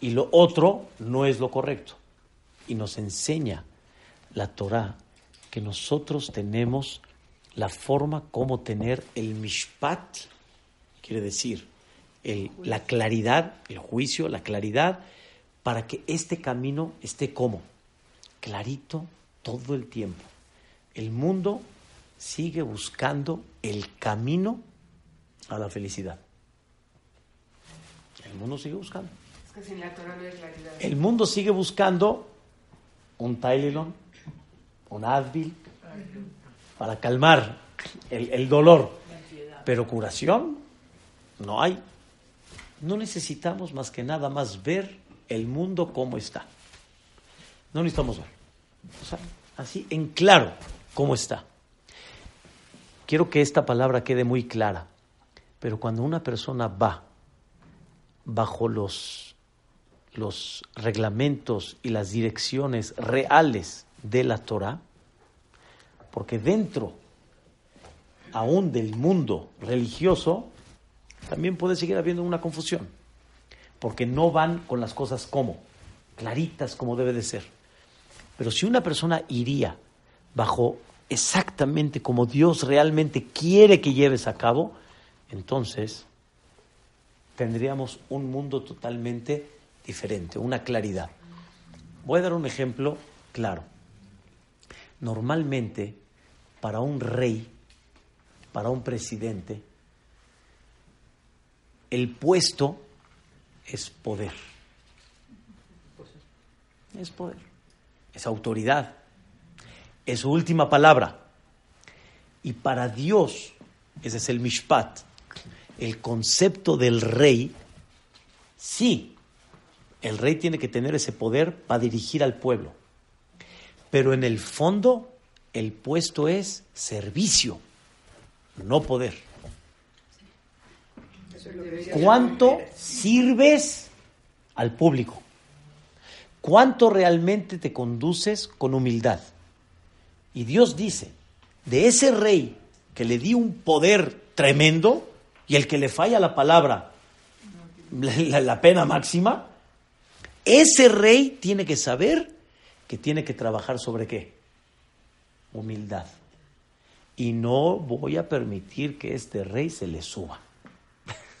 y lo otro no es lo correcto. Y nos enseña la Torah que nosotros tenemos la forma como tener el mishpat, quiere decir el- la claridad, el juicio, la claridad, para que este camino esté como clarito todo el tiempo. El mundo sigue buscando el camino a la felicidad. El mundo sigue buscando. Es que sin la Torah no hay claridad. El mundo sigue buscando un Tylenol, un Advil, para calmar el, el dolor. Pero curación no hay. No necesitamos más que nada más ver el mundo como está. No necesitamos ver. O sea, así en claro cómo está. Quiero que esta palabra quede muy clara. Pero cuando una persona va bajo los, los reglamentos y las direcciones reales de la Torah, porque dentro aún del mundo religioso, también puede seguir habiendo una confusión, porque no van con las cosas como, claritas como debe de ser. Pero si una persona iría bajo exactamente como Dios realmente quiere que lleves a cabo, entonces tendríamos un mundo totalmente diferente, una claridad. Voy a dar un ejemplo claro. Normalmente, para un rey, para un presidente, el puesto es poder. Es poder. Es autoridad. Es su última palabra. Y para Dios, ese es el mishpat, el concepto del rey, sí, el rey tiene que tener ese poder para dirigir al pueblo. Pero en el fondo, el puesto es servicio, no poder. ¿Cuánto sirves al público? ¿Cuánto realmente te conduces con humildad? Y Dios dice, de ese rey que le di un poder tremendo y el que le falla la palabra, la, la pena máxima, ese rey tiene que saber que tiene que trabajar sobre qué? Humildad. Y no voy a permitir que este rey se le suba.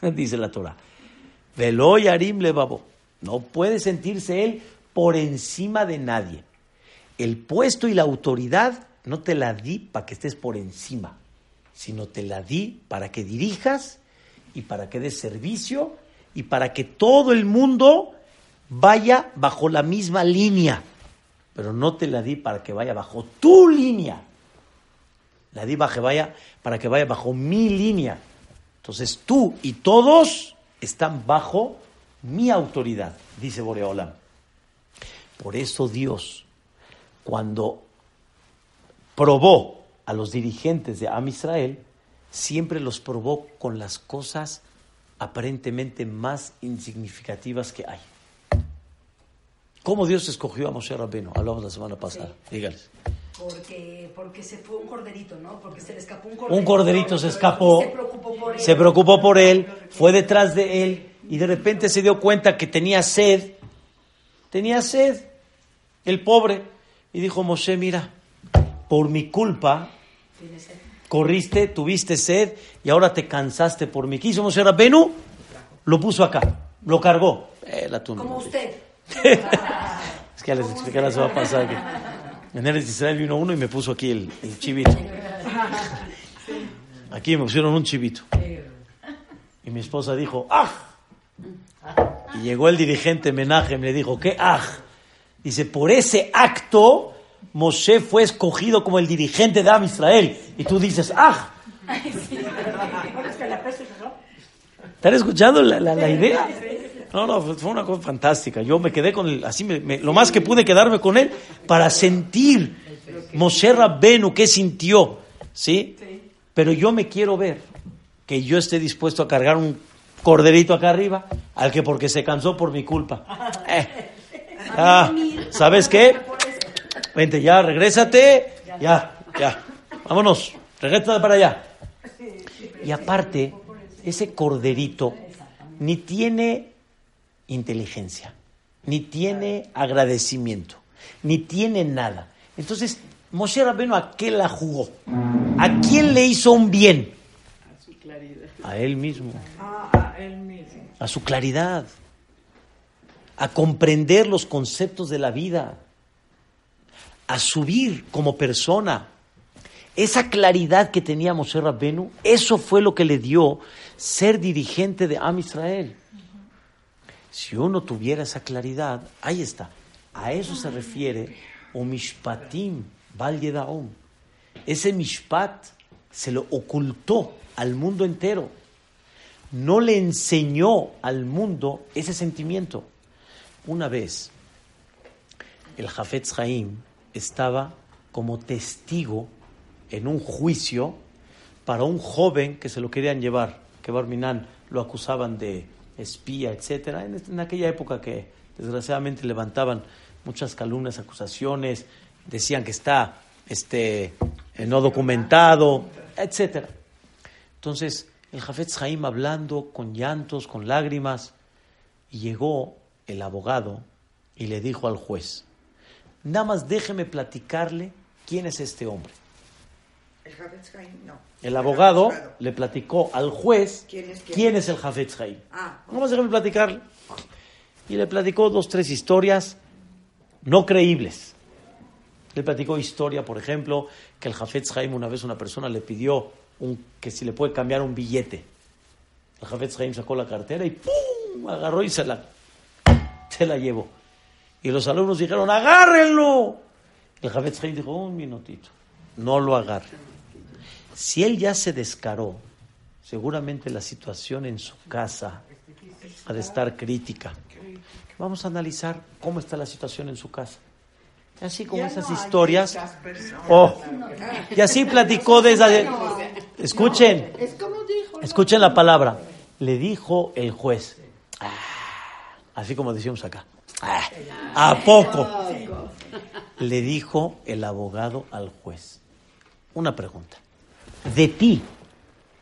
dice la Torah. Velo yarim le. No puede sentirse él por encima de nadie. El puesto y la autoridad no te la di para que estés por encima, sino te la di para que dirijas y para que des servicio y para que todo el mundo vaya bajo la misma línea. Pero no te la di para que vaya bajo tu línea. La di para que vaya, para que vaya bajo mi línea. Entonces tú y todos están bajo mi autoridad, dice Boreolam. Por eso Dios, cuando probó a los dirigentes de Am Israel, siempre los probó con las cosas aparentemente más insignificativas que hay. ¿Cómo Dios escogió a Moshe Rabbeinu? Hablamos la semana pasada. Dígales. Porque, porque se fue un corderito, ¿no? Porque se le escapó un corderito. Un corderito se escapó, Se preocupó por él. se preocupó por él, fue detrás de él y de repente se dio cuenta que tenía sed. Tenía sed, el pobre. Y dijo, Moshe, mira, por mi culpa corriste, tuviste sed y ahora te cansaste por mí. ¿Qué hizo Moshe Rabbenu? Lo puso acá, lo cargó. Eh, la tumba. Como usted. Es que les expliqué la semana pasada que en Eretz Israel vino uno y me puso aquí el, el chivito. Aquí me pusieron un chivito. Y mi esposa dijo, ¡ah! Y llegó el dirigente Menajem y le dijo, ¿qué ah? Dice, por ese acto Moshe fue escogido como el dirigente de Am Israel. Y tú dices, ¡ah! ¿Están escuchando la, la- la idea? No, no, fue- una cosa fantástica. Yo me quedé con él, así me- lo más que pude quedarme con él para sentir Moshe Rabbenu qué sintió, ¿sí? Pero yo me quiero ver que yo esté dispuesto a cargar un corderito acá arriba al que porque se cansó por mi culpa. Eh. Ah, ¿Sabes qué? Vente ya, regrésate. Ya, ya. Vámonos, regrésate para allá. Y aparte, ese corderito ni tiene inteligencia, ni tiene agradecimiento, ni tiene nada. Entonces, Moshe Rabbeinu, ¿a qué la jugó? ¿A quién le hizo un bien? A él mismo. A su claridad. A comprender los conceptos de la vida. A subir como persona. Esa claridad que tenía Moshe Rabbenu, eso fue lo que le dio ser dirigente de Am Israel. Si uno tuviera esa claridad, ahí está. A eso se refiere o mishpatim yedaom. Ese mishpat se lo ocultó al mundo entero. No le enseñó al mundo ese sentimiento. Una vez, el Jafetz Haim estaba como testigo en un juicio para un joven que se lo querían llevar, que Barminan lo acusaban de espía, etcétera, en, en aquella época que desgraciadamente levantaban muchas calumnias, acusaciones, decían que está este, eh, no documentado, etcétera. Entonces, el Jafetz Haim hablando con llantos, con lágrimas, llegó el abogado y le dijo al juez, nada más déjeme platicarle quién es este hombre. El Jafetz Haim, no. El abogado le platicó al juez ¿Quién es quién? quién es el Jafetz Haim. Ah, Nada más déjeme platicarle. Y le platicó dos, tres historias no creíbles. Le platicó historia, por ejemplo, que el Jafetz Haim una vez una persona le pidió un, que si le puede cambiar un billete. El Jafetz Haim sacó la cartera y ¡pum! agarró y se la, se la llevó. Y los alumnos dijeron, agárrenlo. El Jafetz Haim dijo, un minutito, no lo agarren. Si él ya se descaró, seguramente la situación en su casa ha de estar crítica. Vamos a analizar cómo está la situación en su casa. Y así como ya esas no historias. Oh, y así platicó de esa. Escuchen, escuchen la palabra. Le dijo el juez. "Ah", así como decimos acá. "Ah, ¿A poco? Le dijo el abogado al juez. Una pregunta. ¿De ti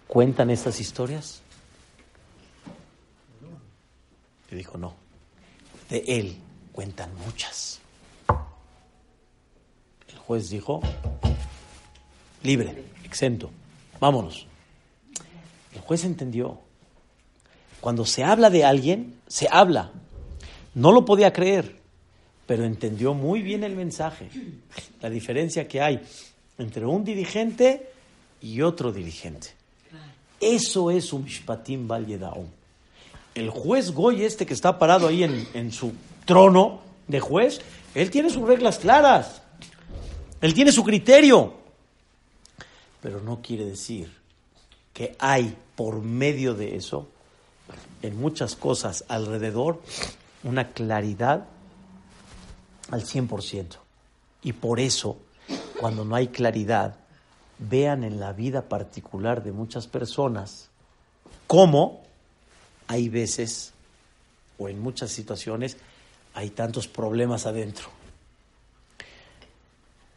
cuentan estas historias? Le dijo, no. De él cuentan muchas. El juez dijo, libre, exento, vámonos. El juez entendió. Cuando se habla de alguien, se habla. No lo podía creer, pero entendió muy bien el mensaje. La diferencia que hay entre un dirigente y otro dirigente. Eso es un Mishpatim Val Yedaom. El juez Goy, este que está parado ahí en, en su trono de juez, él tiene sus reglas claras. Él tiene su criterio. Pero no quiere decir que hay por medio de eso, en muchas cosas alrededor, una claridad al 100%. Y por eso, cuando no hay claridad, vean en la vida particular de muchas personas cómo hay veces, o en muchas situaciones, hay tantos problemas adentro.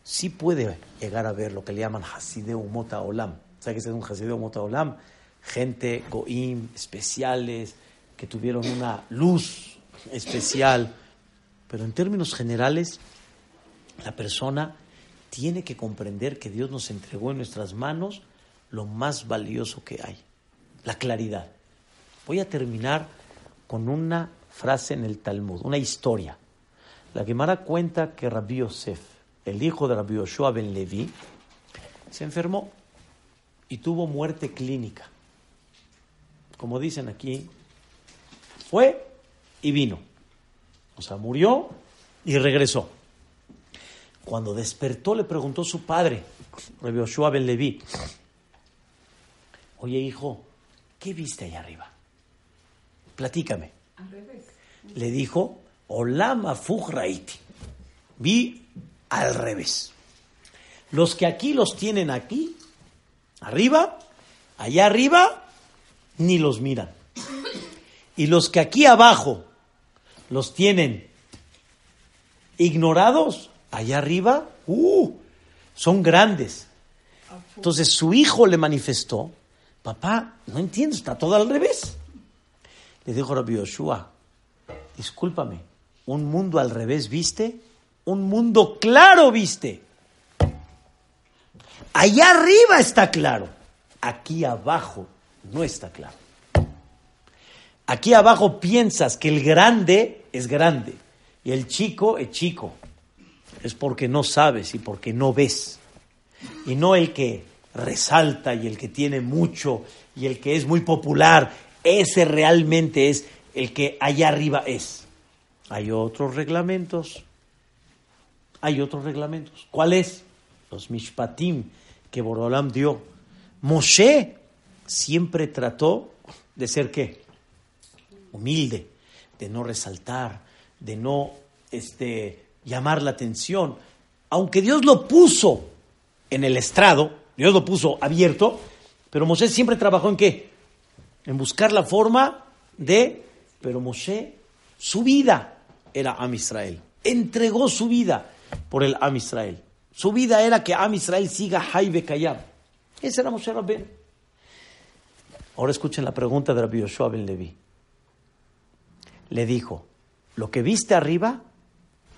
Sí puede llegar a ver lo que le llaman Hasideu Mota Olam. ¿Sabe qué es un Hasideu Mota Olam? Gente, Goim, especiales, que tuvieron una luz especial. Pero en términos generales, la persona tiene que comprender que Dios nos entregó en nuestras manos lo más valioso que hay, la claridad. Voy a terminar con una frase en el Talmud, una historia. La Gemara cuenta que Rabbi Yosef, el hijo de Rabbi Yoshua ben Levi, se enfermó y tuvo muerte clínica. Como dicen aquí, fue y vino. O sea, murió y regresó. Cuando despertó le preguntó su padre, Rabbi Yoshua ben Levi, oye hijo, ¿qué viste allá arriba? Platícame. Al revés. Le dijo, Olam afuj raiti. Vi al revés. Los que aquí los tienen aquí, arriba, allá arriba, ni los miran. Y los que aquí abajo los tienen ignorados, allá arriba, uh, son grandes. Entonces su hijo le manifestó, papá, no entiendo, está todo al revés. Le dijo Rabbi Yoshua, discúlpame, ¿un mundo al revés viste? Un mundo claro viste. Allá arriba está claro, aquí abajo no está claro. Aquí abajo piensas que el grande es grande y el chico es chico. Es porque no sabes y porque no ves. Y no el que resalta y el que tiene mucho y el que es muy popular. Ese realmente es el que allá arriba es. Hay otros reglamentos. Hay otros reglamentos. ¿Cuál es? Los mishpatim que Borolam dio. Moshe siempre trató de ser qué? Humilde, de no resaltar, de no este, llamar la atención. Aunque Dios lo puso en el estrado, Dios lo puso abierto, pero Moshe siempre trabajó en qué? En buscar la forma de, pero Moshe, su vida era Am Israel. Entregó su vida por el Am Israel. Su vida era que Am Israel siga Haibe Kayab. Ese era Moshe Rabbeinu. Ahora escuchen la pregunta de Rabbi Yoshua Ben Levi. Le dijo, lo que viste arriba,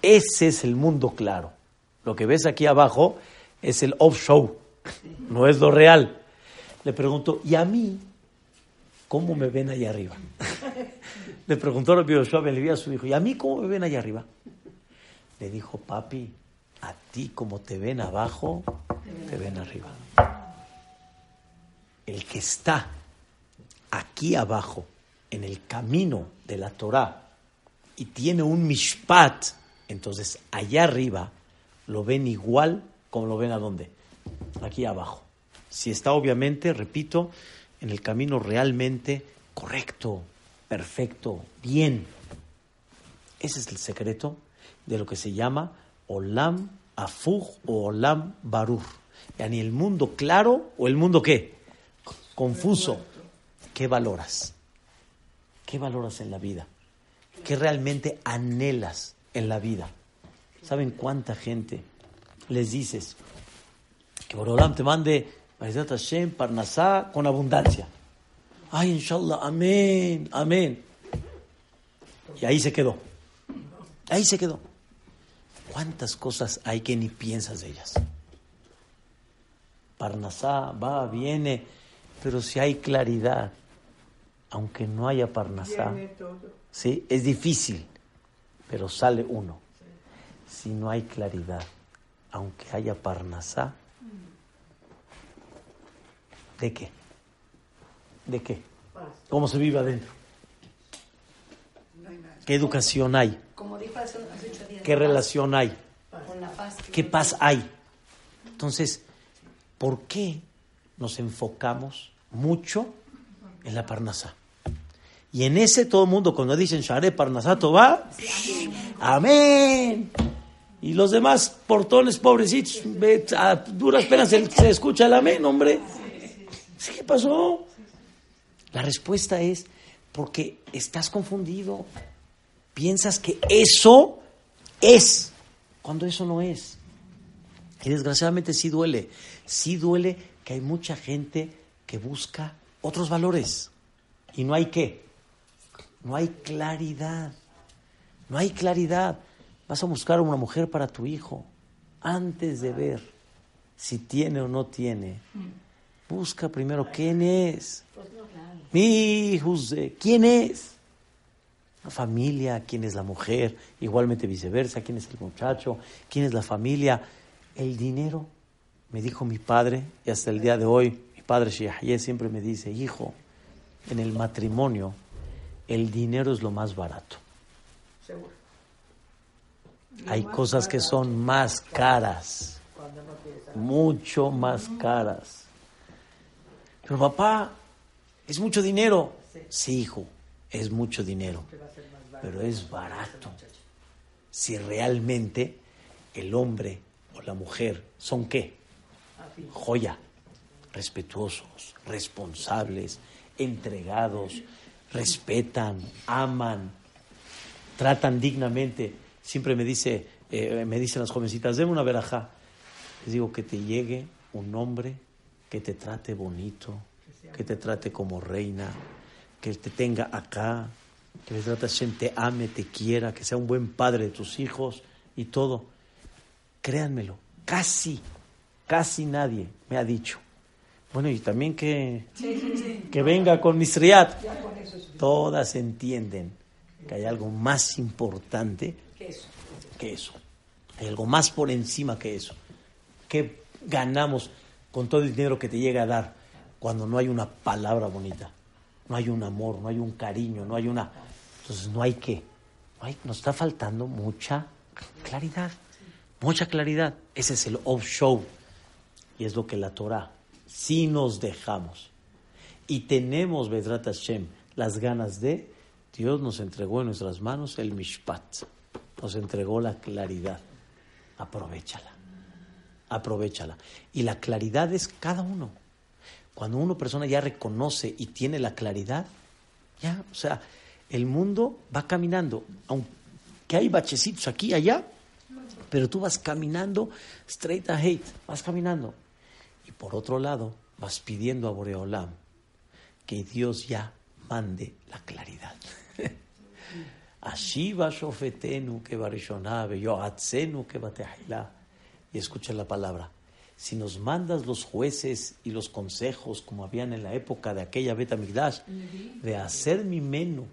ese es el mundo claro. Lo que ves aquí abajo es el off-show, no es lo real. Le pregunto, ¿y a mí cómo me ven allá arriba? Le preguntó Rabbi Yoshua Ben a su hijo, ¿y a mí cómo me ven allá arriba? Le dijo, papi, a ti como te ven abajo, te ven arriba. El que está aquí abajo, en el camino de la Torah, y tiene un mishpat, entonces allá arriba lo ven igual como lo ven a dónde? Aquí abajo. Si está obviamente, repito, en el camino realmente correcto, perfecto, bien. Ese es el secreto de lo que se llama Olam Afuj o Olam Barur. ni el mundo claro o el mundo qué? Confuso. ¿Qué valoras? ¿Qué valoras en la vida? ¿Qué realmente anhelas en la vida? ¿Saben cuánta gente les dices que Borolam te mande Hashem, Parnasá con abundancia? Ay, inshallah, amén, amén. Y ahí se quedó. Ahí se quedó. ¿Cuántas cosas hay que ni piensas de ellas? Parnasá va, viene, pero si hay claridad, aunque no haya Parnasá, ¿sí? es difícil, pero sale uno. Si no hay claridad, aunque haya Parnasá, ¿de qué? ¿De qué? ¿Cómo se vive adentro? ¿Qué educación hay? ¿Qué relación hay? ¿Qué paz hay? Entonces, ¿por qué nos enfocamos mucho en la Parnasá? Y en ese todo mundo, cuando dicen Share Parnasato va, amén. Y los demás portones pobrecitos, a duras penas se, se escucha el amén, hombre. ¿Qué pasó? La respuesta es porque estás confundido. Piensas que eso es, cuando eso no es. Y desgraciadamente sí duele. Sí duele que hay mucha gente que busca otros valores. Y no hay qué. No hay claridad. No hay claridad. Vas a buscar una mujer para tu hijo antes de ver si tiene o no tiene. Busca primero quién es. Mi hijo, ¿quién es? La familia, quién es la mujer, igualmente viceversa, quién es el muchacho, quién es la familia. El dinero, me dijo mi padre, y hasta el día de hoy, mi padre Shihye siempre me dice, hijo, en el matrimonio el dinero es lo más barato. Hay cosas que son más caras, mucho más caras. Pero papá, es mucho dinero. Sí, hijo, es mucho dinero, pero es barato. Si realmente el hombre o la mujer son qué? Joya, respetuosos, responsables, entregados, respetan, aman, tratan dignamente. Siempre me dice, eh, me dicen las jovencitas, deme una verajá. Les digo que te llegue un hombre que te trate bonito, que te trate como reina, que te tenga acá, que le trate te ame, te quiera, que sea un buen padre de tus hijos y todo. Créanmelo, casi, casi nadie me ha dicho. Bueno, y también que, que venga con Misriat. Todas entienden que hay algo más importante que eso. Hay algo más por encima que eso. ¿Qué ganamos con todo el dinero que te llega a dar cuando no hay una palabra bonita? No hay un amor, no hay un cariño, no hay una Entonces no hay que, no hay- nos está faltando mucha claridad, mucha claridad. Ese es el off-show y es lo que la Torah, si nos dejamos y tenemos, Bedrat Hashem, las ganas de, Dios nos entregó en nuestras manos el Mishpat, nos entregó la claridad. Aprovechala, aprovechala. Y la claridad es cada uno. Cuando una persona ya reconoce y tiene la claridad, ya, o sea, el mundo va caminando, aunque hay bachecitos aquí y allá, pero tú vas caminando straight ahead, vas caminando. Y por otro lado, vas pidiendo a Boreolam que Dios ya mande la claridad. Ashiva shofetenu que barishonah, yoatzenu que. Y escucha la palabra. Si nos mandas los jueces y los consejos, como habían en la época de aquella Beta Migdash, de hacer mi menú,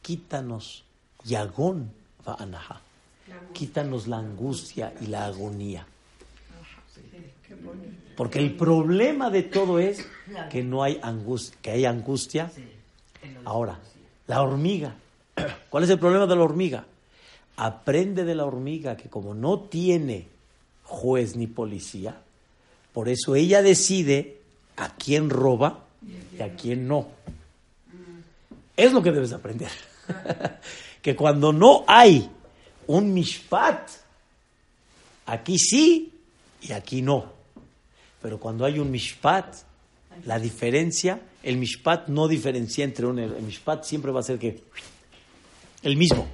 quítanos yagón va anaha. Quítanos la angustia y la agonía. Porque el problema de todo es que no hay angustia, que hay angustia. Ahora, la hormiga. ¿Cuál es el problema de la hormiga? Aprende de la hormiga que como no tiene juez ni policía, por eso ella decide a quién roba y a quién no. Es lo que debes aprender. que cuando no hay un mishpat, aquí sí y aquí no. Pero cuando hay un mishpat, la diferencia, el mishpat no diferencia entre un... El mishpat siempre va a ser que el mismo.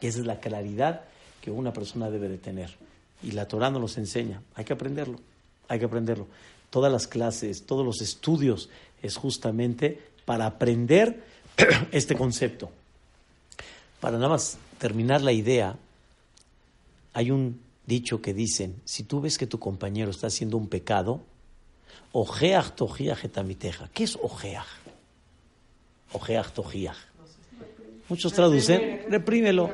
Y esa es la claridad que una persona debe de tener. Y la Torah nos enseña. Hay que aprenderlo. Hay que aprenderlo. Todas las clases, todos los estudios es justamente para aprender este concepto. Para nada más terminar la idea, hay un dicho que dicen, si tú ves que tu compañero está haciendo un pecado, ojeach tojiach etamiteja. ¿Qué es ojeach? Ojeach tojiach. Muchos traducen, reprímelo,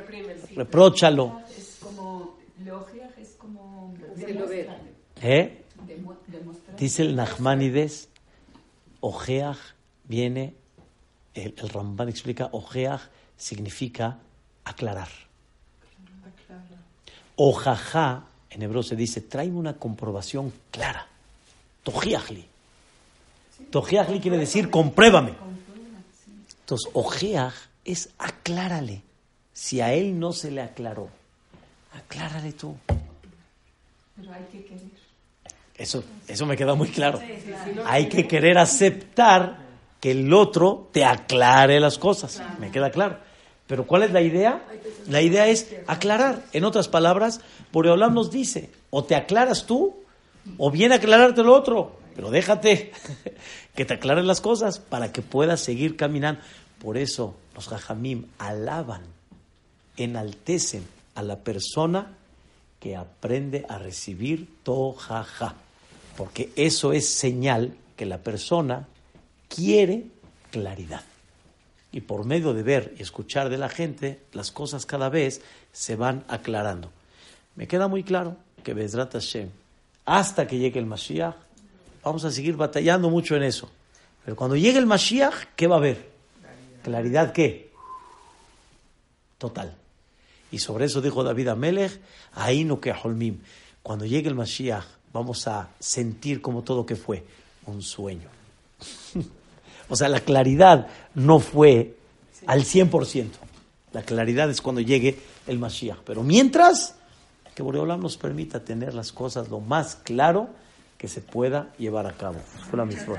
repróchalo. Es como, es como ¿Eh? Dice el Nachmanides, ojeach viene, el, el Ramban explica, ojeach significa aclarar. Ojajá, en hebreo se dice, tráeme una comprobación clara. Tojiachli. Tojiachli quiere decir compruébame. Entonces, ojeach es aclárale. Si a él no se le aclaró, aclárale tú. Pero hay que querer. Eso, eso me queda muy claro. Hay que querer aceptar que el otro te aclare las cosas. Me queda claro. Pero ¿cuál es la idea? La idea es aclarar. En otras palabras, Boreolam nos dice, o te aclaras tú, o viene a aclararte el otro. Pero déjate que te aclaren las cosas para que puedas seguir caminando. Por eso los jajamim alaban, enaltecen a la persona que aprende a recibir tojaja. Porque eso es señal que la persona quiere claridad. Y por medio de ver y escuchar de la gente, las cosas cada vez se van aclarando. Me queda muy claro que Bezrat Hashem, hasta que llegue el Mashiach, vamos a seguir batallando mucho en eso. Pero cuando llegue el Mashiach, ¿qué va a haber? ¿Claridad qué? Total. Y sobre eso dijo David Amelech, ahí no que holmim. Cuando llegue el Mashiach, vamos a sentir como todo que fue un sueño. O sea, la claridad no fue al 100%. La claridad es cuando llegue el Mashiach. Pero mientras, que Boreolam nos permita tener las cosas lo más claro que se pueda llevar a cabo. Fue la misma.